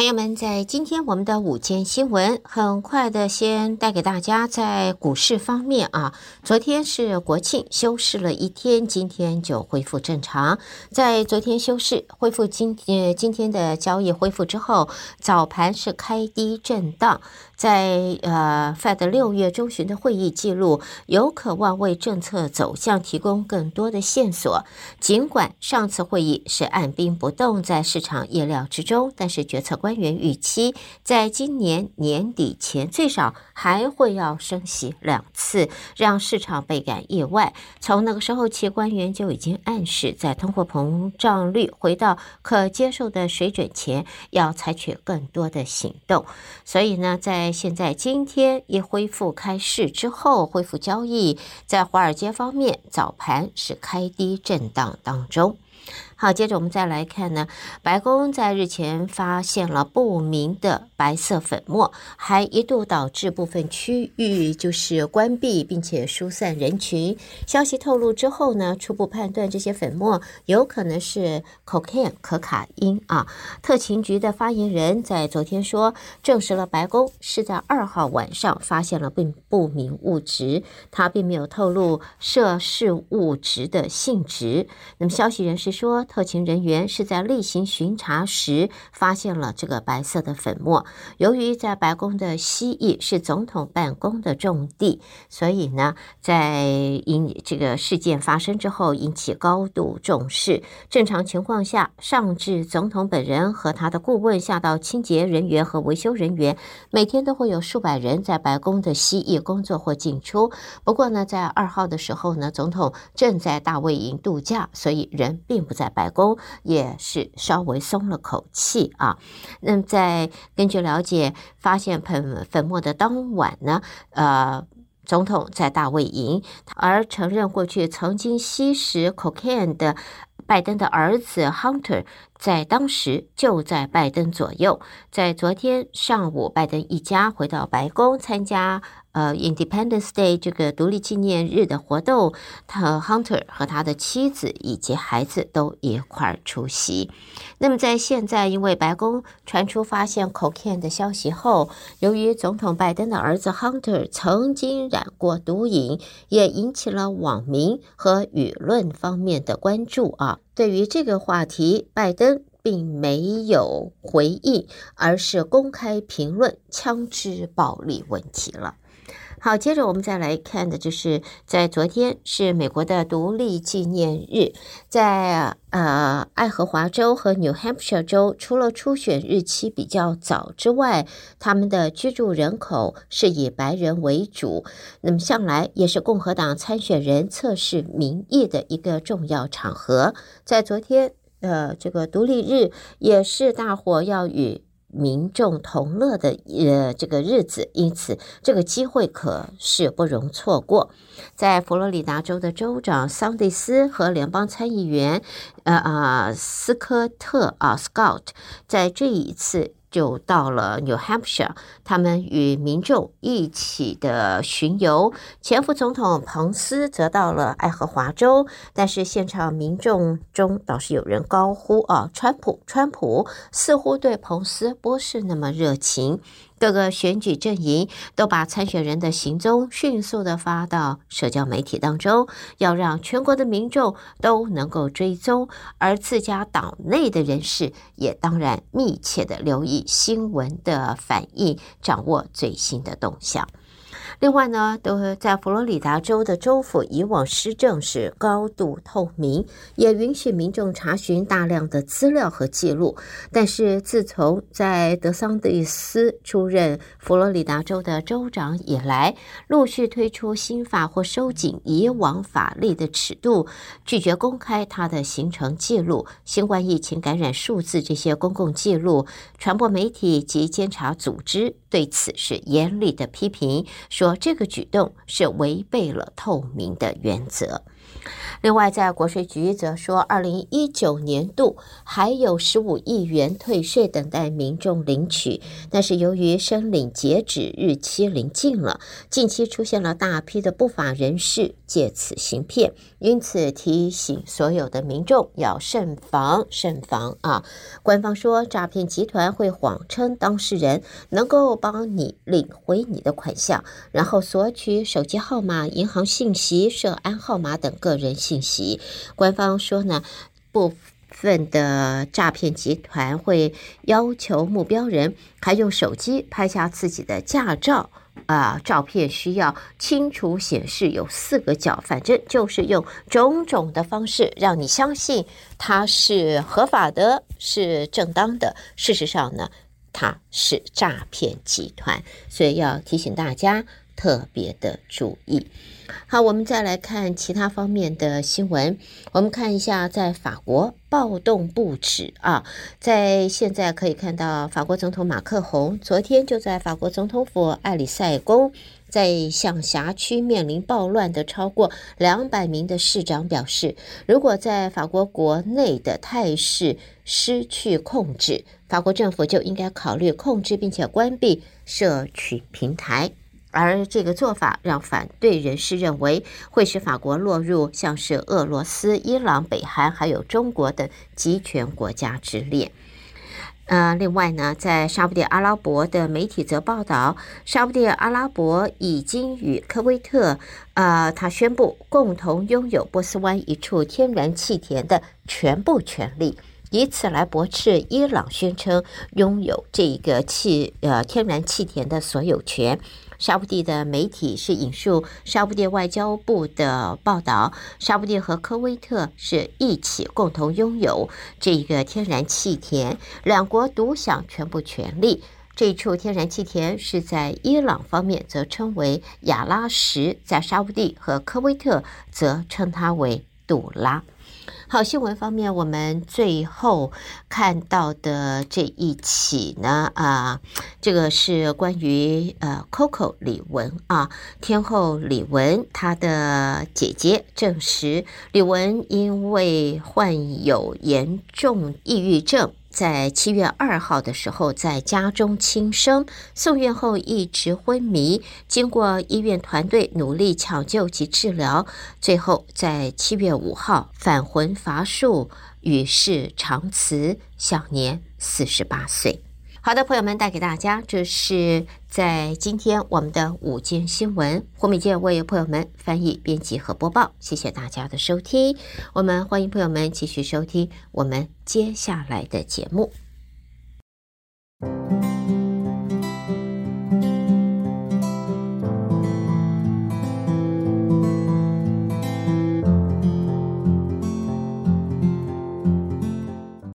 朋友们，在今天我们的午间新闻，很快的先带给大家在股市方面啊，昨天是国庆休市了一天，今天就恢复正常。在昨天休市恢复今天今天的交易恢复之后，早盘是开低震荡。在呃，Fed 六月中旬的会议记录有渴望为政策走向提供更多的线索。尽管上次会议是按兵不动，在市场意料之中，但是决策官员预期在今年年底前最少还会要升息两次，让市场倍感意外。从那个时候起，官员就已经暗示，在通货膨胀率回到可接受的水准前，要采取更多的行动。所以呢，在现在今天一恢复开市之后，恢复交易，在华尔街方面，早盘是开低震荡当中。好，接着我们再来看呢，白宫在日前发现了不明的白色粉末，还一度导致部分区域就是关闭，并且疏散人群。消息透露之后呢，初步判断这些粉末有可能是 cocaine 可卡因啊。特勤局的发言人在昨天说，证实了白宫是在二号晚上发现了并不明物质，他并没有透露涉事物质的性质。那么消息人士说。特勤人员是在例行巡查时发现了这个白色的粉末。由于在白宫的西翼是总统办公的重地，所以呢，在因这个事件发生之后引起高度重视。正常情况下，上至总统本人和他的顾问，下到清洁人员和维修人员，每天都会有数百人在白宫的西翼工作或进出。不过呢，在二号的时候呢，总统正在大卫营度假，所以人并不在白。宫也是稍微松了口气啊。那么，在根据了解，发现粉粉末的当晚呢，呃，总统在大卫营，而承认过去曾经吸食 cocaine 的拜登的儿子 Hunter，在当时就在拜登左右。在昨天上午，拜登一家回到白宫参加。呃，Independence Day 这个独立纪念日的活动，他 Hunter 和他的妻子以及孩子都一块儿出席。那么在现在，因为白宫传出发现 cocaine 的消息后，由于总统拜登的儿子 Hunter 曾经染过毒瘾，也引起了网民和舆论方面的关注啊。对于这个话题，拜登并没有回应，而是公开评论枪支暴力问题了。好，接着我们再来看的，就是在昨天是美国的独立纪念日，在呃爱荷华州和 New Hampshire 州，除了初选日期比较早之外，他们的居住人口是以白人为主，那么向来也是共和党参选人测试民意的一个重要场合。在昨天，呃，这个独立日也是大伙要与。民众同乐的呃这个日子，因此这个机会可是不容错过。在佛罗里达州的州长桑蒂斯和联邦参议员呃啊斯科特啊 Scott 在这一次。就到了 New Hampshire，他们与民众一起的巡游。前副总统彭斯则到了爱荷华州，但是现场民众中倒是有人高呼：“啊，川普，川普！”似乎对彭斯不是那么热情。各个选举阵营都把参选人的行踪迅速的发到社交媒体当中，要让全国的民众都能够追踪，而自家党内的人士也当然密切的留意新闻的反应，掌握最新的动向。另外呢，都在佛罗里达州的州府以往施政是高度透明，也允许民众查询大量的资料和记录。但是自从在德桑蒂斯出任佛罗里达州的州长以来，陆续推出新法或收紧以往法律的尺度，拒绝公开他的行程记录、新冠疫情感染数字这些公共记录。传播媒体及监察组织对此是严厉的批评，说。这个举动是违背了透明的原则。另外，在国税局则说，二零一九年度还有十五亿元退税等待民众领取，但是由于申领截止日期临近了，近期出现了大批的不法人士借此行骗，因此提醒所有的民众要慎防慎防啊！官方说，诈骗集团会谎称当事人能够帮你领回你的款项，然后索取手机号码、银行信息、涉案号码等各个人信息。官方说呢，部分的诈骗集团会要求目标人还用手机拍下自己的驾照啊、照片需要清楚显示有四个角，反正就是用种种的方式让你相信它是合法的，是正当的。事实上呢，它是诈骗集团，所以要提醒大家特别的注意。好，我们再来看其他方面的新闻。我们看一下，在法国暴动不止啊，在现在可以看到，法国总统马克宏昨天就在法国总统府艾里塞宫，在向辖区面临暴乱的超过两百名的市长表示，如果在法国国内的态势失去控制，法国政府就应该考虑控制并且关闭社群平台。而这个做法让反对人士认为会使法国落入像是俄罗斯、伊朗、北韩还有中国等极权国家之列。呃，另外呢，在沙乌地阿拉伯的媒体则报道，沙乌地阿拉伯已经与科威特，呃，他宣布共同拥有波斯湾一处天然气田的全部权利，以此来驳斥伊朗宣称拥有这个气，呃，天然气田的所有权。沙乌地的媒体是引述沙乌地外交部的报道，沙乌地和科威特是一起共同拥有这一个天然气田，两国独享全部权利。这一处天然气田是在伊朗方面则称为亚拉什，在沙乌地和科威特则称它为杜拉。好，新闻方面，我们最后看到的这一起呢，啊，这个是关于呃，Coco 李玟啊，天后李玟她的姐姐证实，李玟因为患有严重抑郁症。在七月二号的时候，在家中轻生，送院后一直昏迷，经过医院团队努力抢救及治疗，最后在七月五号返魂乏术，与世长辞，享年四十八岁。好的，朋友们，带给大家，这是在今天我们的午间新闻。胡美健为朋友们翻译、编辑和播报，谢谢大家的收听。我们欢迎朋友们继续收听我们接下来的节目。